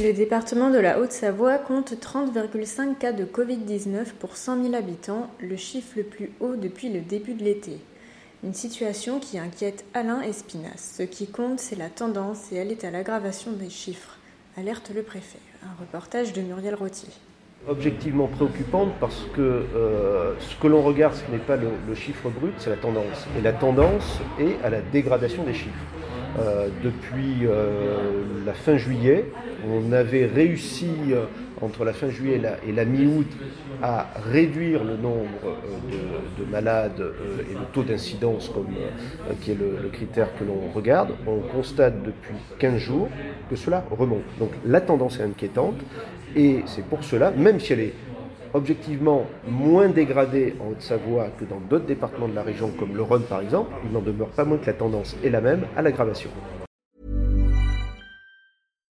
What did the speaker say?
Le département de la Haute-Savoie compte 30,5 cas de Covid-19 pour 100 000 habitants, le chiffre le plus haut depuis le début de l'été. Une situation qui inquiète Alain Espinasse. Ce qui compte, c'est la tendance et elle est à l'aggravation des chiffres, alerte le préfet. Un reportage de Muriel Rottier. Objectivement préoccupante parce que euh, ce que l'on regarde, ce n'est pas le, le chiffre brut, c'est la tendance. Et la tendance est à la dégradation des chiffres. Euh, depuis euh, la fin juillet. On avait réussi euh, entre la fin juillet et la, mi-août à réduire le nombre de, de malades et le taux d'incidence, qui est le critère que l'on regarde. On constate depuis 15 jours que cela remonte. Donc la tendance est inquiétante et c'est pour cela, même si elle est objectivement moins dégradée en Haute-Savoie que dans d'autres départements de la région, comme le Rhône par exemple, il n'en demeure pas moins que la tendance est la même à l'aggravation.